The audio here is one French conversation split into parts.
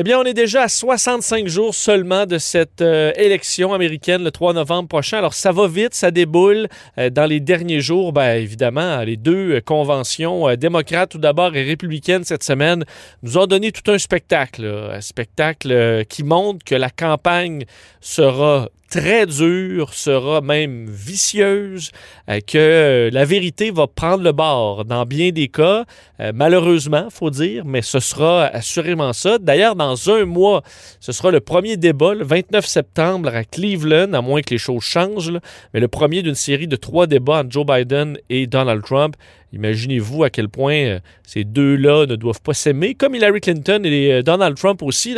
Eh bien, on est déjà à 65 jours seulement de cette euh, élection américaine le 3 novembre prochain. Alors, ça va vite, ça déboule. Euh, dans les derniers jours, bien évidemment, les deux euh, conventions, démocrates tout d'abord et républicaines cette semaine, nous ont donné tout un spectacle. Un spectacle qui montre que la campagne sera très dure, sera même vicieuse, euh, que euh, la vérité va prendre le bord dans bien des cas, euh, malheureusement, faut dire, mais ce sera assurément ça. D'ailleurs, dans un mois, ce sera le premier débat, le 29 septembre à Cleveland, à moins que les choses changent, mais le premier d'une série de trois débats entre Joe Biden et Donald Trump. Imaginez-vous à quel point euh, ces deux-là ne doivent pas s'aimer, comme Hillary Clinton et euh, Donald Trump aussi.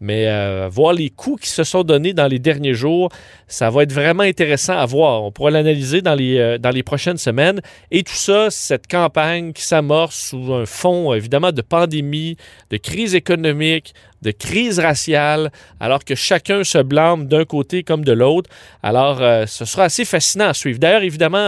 Mais euh, voir les coups qui se sont donnés dans les derniers jours, ça va être vraiment intéressant à voir. On pourra l'analyser dans les, dans les prochaines semaines. Et tout ça, cette campagne qui s'amorce sous un fond, évidemment, de pandémie, de crise économique, de crise raciale, alors que chacun se blâme d'un côté comme de l'autre. Alors, euh, ce sera assez fascinant à suivre. D'ailleurs, évidemment,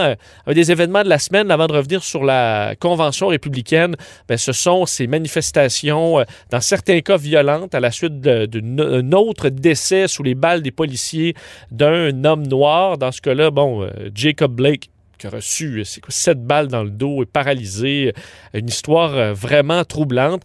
euh, des événements de la semaine, avant de revenir sur la convention républicaine, bien, ce sont ces manifestations, euh, dans certains cas violentes, à la suite d'un autre décès sous les balles des policiers d'un homme noir. Dans ce cas-là, bon, Jacob Blake qui a reçu sept balles dans le dos et paralysé. Une histoire vraiment troublante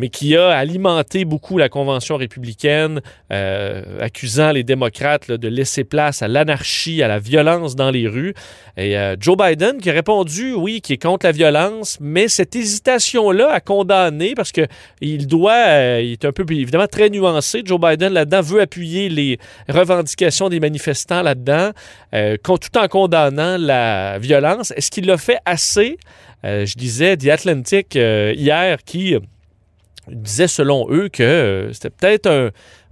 mais qui a alimenté beaucoup la Convention républicaine, euh, accusant les démocrates de laisser place à l'anarchie, à la violence dans les rues. Et euh, Joe Biden qui a répondu, oui, qui est contre la violence, mais cette hésitation-là à condamner, parce qu'il doit, euh, il est un peu évidemment très nuancé, Joe Biden là-dedans veut appuyer les revendications des manifestants là-dedans, tout en condamnant la violence. Est-ce qu'il l'a fait assez? je disais The Atlantic hier qui disait selon eux que euh, c'était peut-être un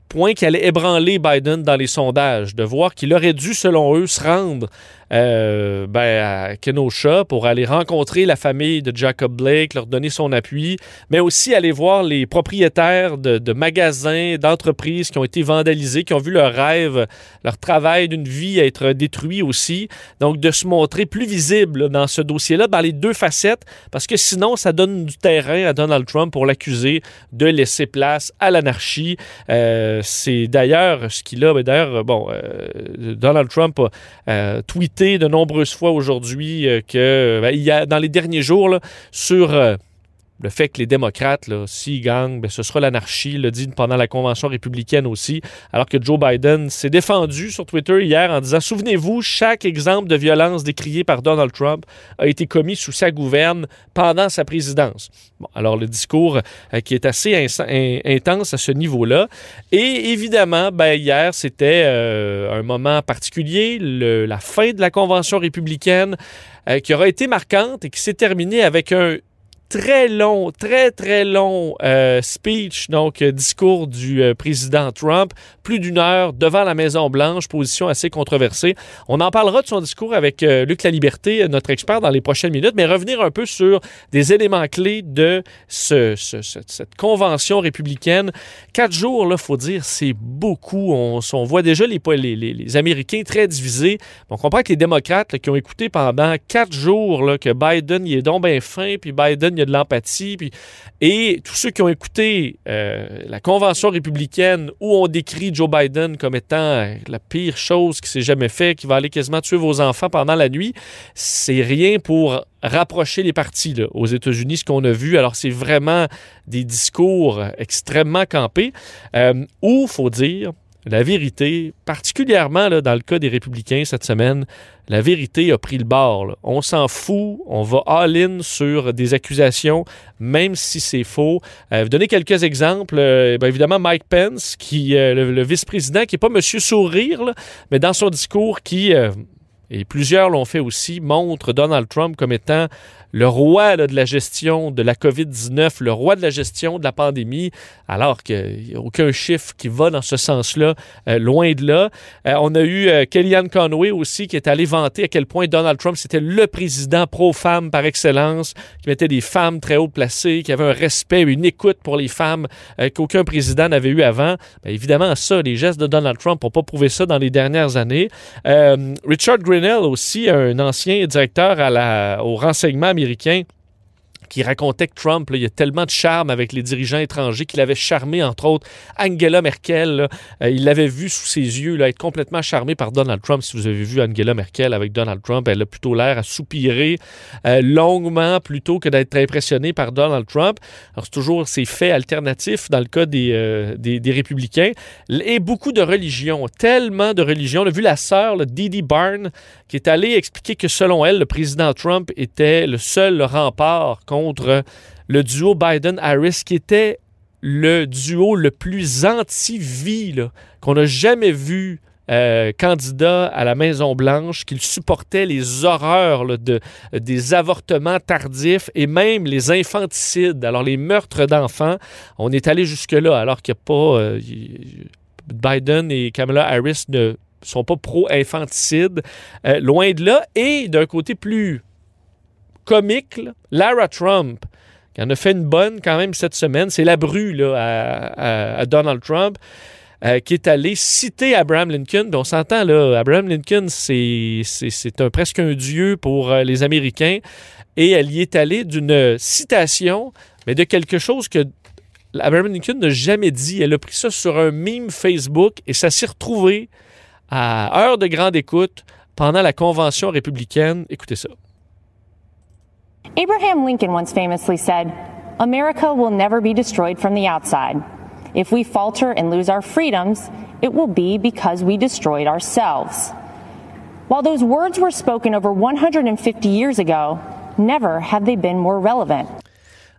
point qui allait ébranler Biden dans les sondages, de voir qu'il aurait dû, selon eux, se rendre euh, ben, à Kenosha pour aller rencontrer la famille de Jacob Blake, leur donner son appui, mais aussi aller voir les propriétaires de, magasins, d'entreprises qui ont été vandalisés, qui ont vu leur rêve, leur travail d'une vie être détruit aussi. Donc, de se montrer plus visible dans ce dossier-là, dans les deux facettes, parce que sinon, ça donne du terrain à Donald Trump pour l'accuser de laisser place à l'anarchie. Euh, c'est d'ailleurs ce qu'il a, d'ailleurs, bon, euh, Donald Trump a tweeté de nombreuses fois aujourd'hui euh, que ben, il y a, dans les derniers jours sur euh, le fait que les démocrates, s'ils gagnent, ben, ce sera l'anarchie, l'a dit pendant la convention républicaine aussi, alors que Joe Biden s'est défendu sur Twitter hier en disant Souvenez-vous, chaque exemple de violence décrié par Donald Trump a été commis sous sa gouverne pendant sa présidence. Bon, alors le discours euh, qui est assez intense à ce niveau-là. Et évidemment, ben, hier, c'était euh, un moment particulier, la fin de la convention républicaine euh, qui aura été marquante et qui s'est terminée avec un très long, très, très long euh, speech, donc euh, discours du euh, président Trump, plus d'une heure devant la Maison-Blanche, position assez controversée. On en parlera de son discours avec Luc La Liberté, notre expert, dans les prochaines minutes, mais revenir un peu sur des éléments clés de ce, cette convention républicaine. Quatre jours, il faut dire, c'est beaucoup. On, voit déjà les, les, les, Américains très divisés. On comprend que les démocrates qui ont écouté pendant quatre jours là, que Biden, il est donc bien fin, puis Biden, il y a de l'empathie. Puis... Et tous ceux qui ont écouté euh, la convention républicaine où on décrit Joe Biden comme étant euh, la pire chose qui s'est jamais fait, qui va aller quasiment tuer vos enfants pendant la nuit, c'est rien pour rapprocher les partis aux États-Unis, ce qu'on a vu. Alors, c'est vraiment des discours extrêmement campés, euh, où, faut dire, la vérité, particulièrement là, dans le cas des républicains cette semaine, la vérité a pris le bord. On s'en fout, on va all-in sur des accusations, même si c'est faux. Euh, vous donner quelques exemples. Euh, ben, évidemment, Mike Pence, qui, euh, le, vice-président, qui n'est pas Monsieur Sourire, mais dans son discours, qui, et plusieurs l'ont fait aussi, montre Donald Trump comme étant le roi de la gestion de la COVID-19, le roi de la gestion de la pandémie, alors qu'il n'y a aucun chiffre qui va dans ce sens-là, euh, loin de là. Euh, on a eu euh, Kellyanne Conway aussi qui est allé vanter à quel point Donald Trump, c'était le président pro-femme par excellence, qui mettait des femmes très haut placées, qui avait un respect, une écoute pour les femmes qu'aucun président n'avait eu avant. Bien, évidemment, ça, les gestes de Donald Trump n'ont pas prouvé ça dans les dernières années. Richard Aussi, un ancien directeur au renseignement américain qui racontait que Trump, il y a tellement de charme avec les dirigeants étrangers qu'il avait charmé, entre autres, Angela Merkel. Euh, il l'avait vu sous ses yeux là, être complètement charmé par Donald Trump. Si vous avez vu Angela Merkel avec Donald Trump, elle a plutôt l'air à soupirer euh, longuement plutôt que d'être impressionnée par Donald Trump. Alors, c'est toujours ces faits alternatifs dans le cas des, euh, des, républicains. Et beaucoup de religions, tellement de religions. On a vu la sœur, Didi Barn, qui est allée expliquer que selon elle, le président Trump était le seul rempart contre le duo Biden-Harris, qui était le duo le plus anti-vie qu'on a jamais vu euh, candidat à la Maison-Blanche, qu'il supportait les horreurs de, des avortements tardifs et même les infanticides, alors les meurtres d'enfants. On est allé jusque-là, alors qu'il n'y a pas. Euh, Biden et Kamala Harris ne sont pas pro-infanticide, euh, loin de là. Et d'un côté plus comique, Lara Trump, qui en a fait une bonne quand même cette semaine, c'est la bru à, Donald Trump. Euh, qui est allé citer Abraham Lincoln. On s'entend là, Abraham Lincoln, c'est, presque un dieu pour euh, les Américains. Et elle y est allée d'une citation, mais de quelque chose que Abraham Lincoln n'a jamais dit. Elle a pris ça sur un meme Facebook et ça s'est retrouvé à heure de grande écoute pendant la convention républicaine. Écoutez ça. Abraham Lincoln once famously said, America will never be destroyed from the outside. If we falter and lose our freedoms, it will be because we destroyed ourselves. While those words were spoken over 150 years ago, never have they been more relevant.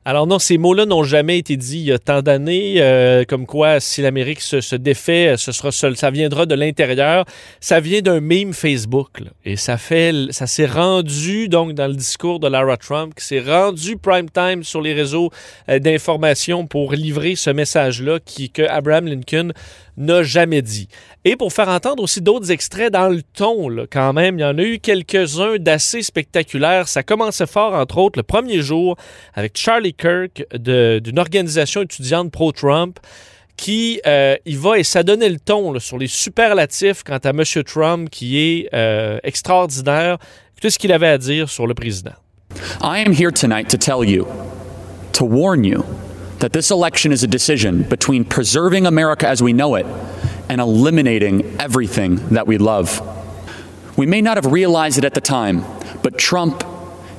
Alors non, ces mots-là n'ont jamais été dits il y a tant d'années, euh, comme quoi si l'Amérique se, défait, ce sera seul, ça viendra de l'intérieur. Ça vient d'un meme Facebook, et ça fait, ça s'est rendu donc dans le discours de Lara Trump, qui s'est rendu prime time sur les réseaux euh, d'information pour livrer ce message-là, qui que Abraham Lincoln n'a jamais dit. Et pour faire entendre aussi d'autres extraits dans le ton, quand même, il y en a eu quelques-uns d'assez spectaculaires. Ça commençait fort, entre autres, le premier jour avec Charlie Kirk d'une organisation étudiante pro-Trump qui euh, il va et ça donnait le ton sur les superlatifs quant à M. Trump qui est euh, extraordinaire. Écoutez ce qu'il avait à dire sur le président. I am here tonight to tell you, to warn you that this election is a decision between preserving America as we know it and eliminating everything that we love. We may not have realized it at the time, but Trump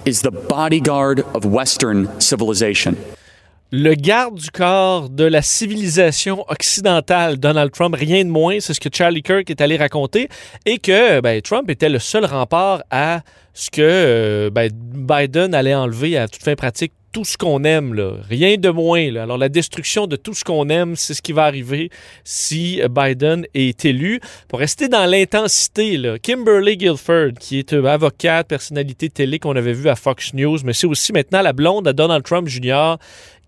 is the bodyguard of Western civilization. Le garde du corps de la civilisation occidentale, Donald Trump, rien de moins, c'est ce que Charlie Kirk est allé raconter, et que ben, Trump était le seul rempart à ce que euh, ben, Biden allait enlever à toute fin pratique tout ce qu'on aime, là. rien de moins. Là. Alors la destruction de tout ce qu'on aime, c'est ce qui va arriver si Biden est élu. Pour rester dans l'intensité, Kimberly Guilford, qui est une avocate, personnalité télé qu'on avait vu à Fox News, mais c'est aussi maintenant la blonde à Donald Trump Jr.,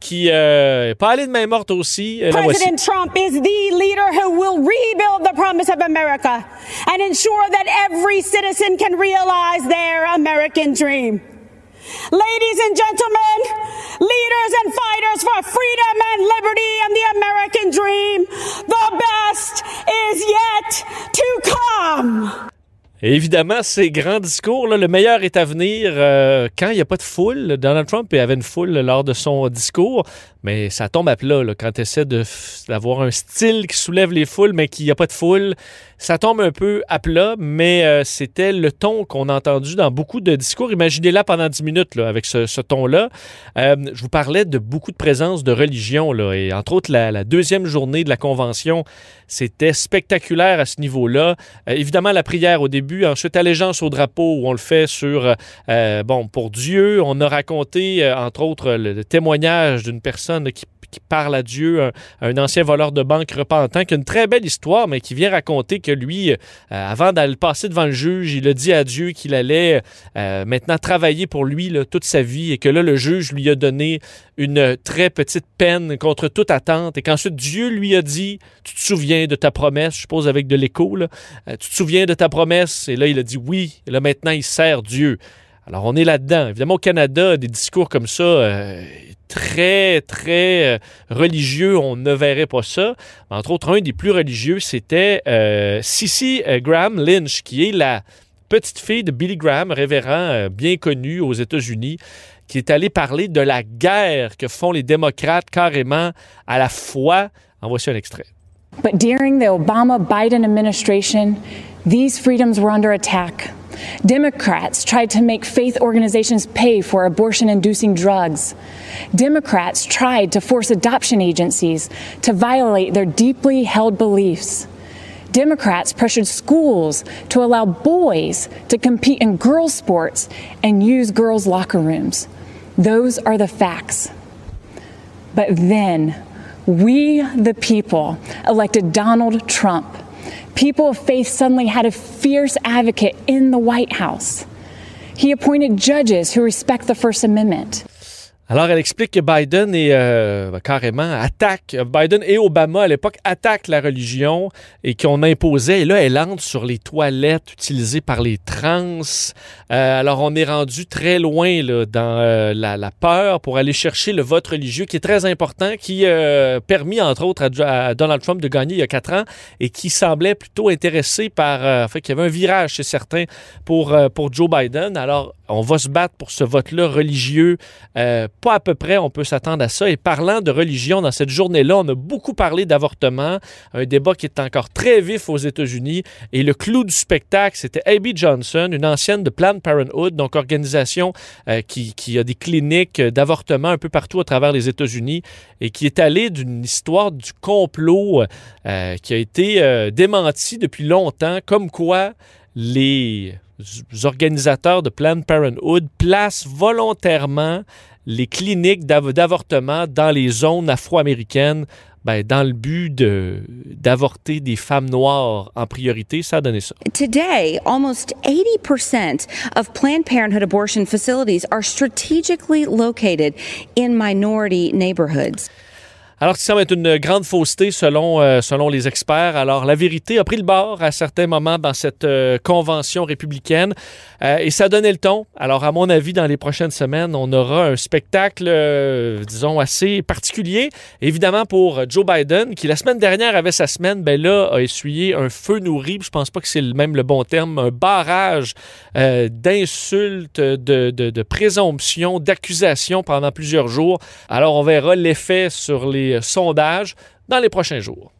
qui euh, pas allée de main morte aussi. Euh, President Trump is the leader who will rebuild the promise of America and ensure that every citizen can realize their American dream. Ladies and gentlemen, leaders and fighters for freedom and liberty and the American dream, the best is yet to come. évidemment, ces grands discours, là, le meilleur est à venir euh, quand il n'y a pas de foule. Donald Trump avait une foule lors de son discours, mais ça tombe à plat quand tu essaies d'avoir un style qui soulève les foules, mais qu'il n'y a pas de foule. Ça tombe un peu à plat, mais euh, c'était le ton qu'on a entendu dans beaucoup de discours. Imaginez-la pendant 10 minutes avec ce, ton-là. Euh, je vous parlais de beaucoup de présence de religion, là, et entre autres la, la deuxième journée de la convention, c'était spectaculaire à ce niveau-là. Euh, évidemment, la prière au début, ensuite allégeance au drapeau où on le fait sur, bon, pour Dieu. On a raconté, entre autres, le témoignage d'une personne qui parle à Dieu, un, ancien voleur de banque repentant, qui a une très belle histoire, mais qui vient raconter que lui, euh, avant d'aller passer devant le juge, il a dit à Dieu qu'il allait euh, maintenant travailler pour lui toute sa vie et que là, le juge lui a donné une très petite peine contre toute attente et qu'ensuite Dieu lui a dit, tu te souviens de ta promesse, je suppose avec de l'écho, euh, tu te souviens de ta promesse et là, il a dit oui, et là maintenant, il sert Dieu. Alors, on est là-dedans. Évidemment, au Canada, des discours comme ça, très, très euh, religieux, on ne verrait pas ça. Entre autres, un des plus religieux, c'était euh, Sissy Graham Lynch, qui est la petite fille de Billy Graham, révérend bien connu aux États-Unis, qui est allé parler de la guerre que font les démocrates carrément à la fois. En voici un extrait. But during the Obama Biden administration, these freedoms were under attack. Democrats tried to make faith organizations pay for abortion inducing drugs. Democrats tried to force adoption agencies to violate their deeply held beliefs. Democrats pressured schools to allow boys to compete in girls' sports and use girls' locker rooms. Those are the facts. But then, we, the people, elected Donald Trump. People of faith suddenly had a fierce advocate in the White House. He appointed judges who respect the First Amendment. Alors, elle explique que Biden est euh, carrément attaque, Biden et Obama à l'époque attaquent la religion et qu'on imposait. Et là, elle entre sur les toilettes utilisées par les trans. Euh, alors, on est rendu très loin là, dans euh, la, peur pour aller chercher le vote religieux qui est très important, qui a permis, entre autres, à, à, Donald Trump de gagner il y a quatre ans et qui semblait plutôt intéressé par... Euh, fait qu'il y avait un virage chez certains pour, pour Joe Biden. Alors, on va se battre pour ce vote-là religieux. Euh, pas à peu près, on peut s'attendre à ça. Et parlant de religion, dans cette journée-là, on a beaucoup parlé d'avortement, un débat qui est encore très vif aux États-Unis. Et le clou du spectacle, c'était Abby Johnson, une ancienne de Planned Parenthood, donc organisation euh, qui, a des cliniques d'avortement un peu partout à travers les États-Unis et qui est allée d'une histoire du complot euh, qui a été euh, démentie depuis longtemps, comme quoi les organisateurs de Planned Parenthood placent volontairement les cliniques d'avortement dans les zones afro-américaines ben, dans le but d'avorter des femmes noires en priorité, ça a donné ça. Today, almost 80% of Planned Parenthood abortion facilities are strategically located in minority neighborhoods. Alors, ça semble être une grande fausseté selon, euh, selon les experts. Alors, la vérité a pris le bord à certains moments dans cette euh, convention républicaine euh, et ça donné le ton. Alors, à mon avis, dans les prochaines semaines, on aura un spectacle, disons, assez particulier. Évidemment, pour Joe Biden, qui la semaine dernière avait sa semaine, ben là, a essuyé un feu nourri. Je pense pas que c'est même le bon terme, un barrage d'insultes, de présomptions, d'accusations pendant plusieurs jours. Alors, on verra l'effet sur les sondages dans les prochains jours.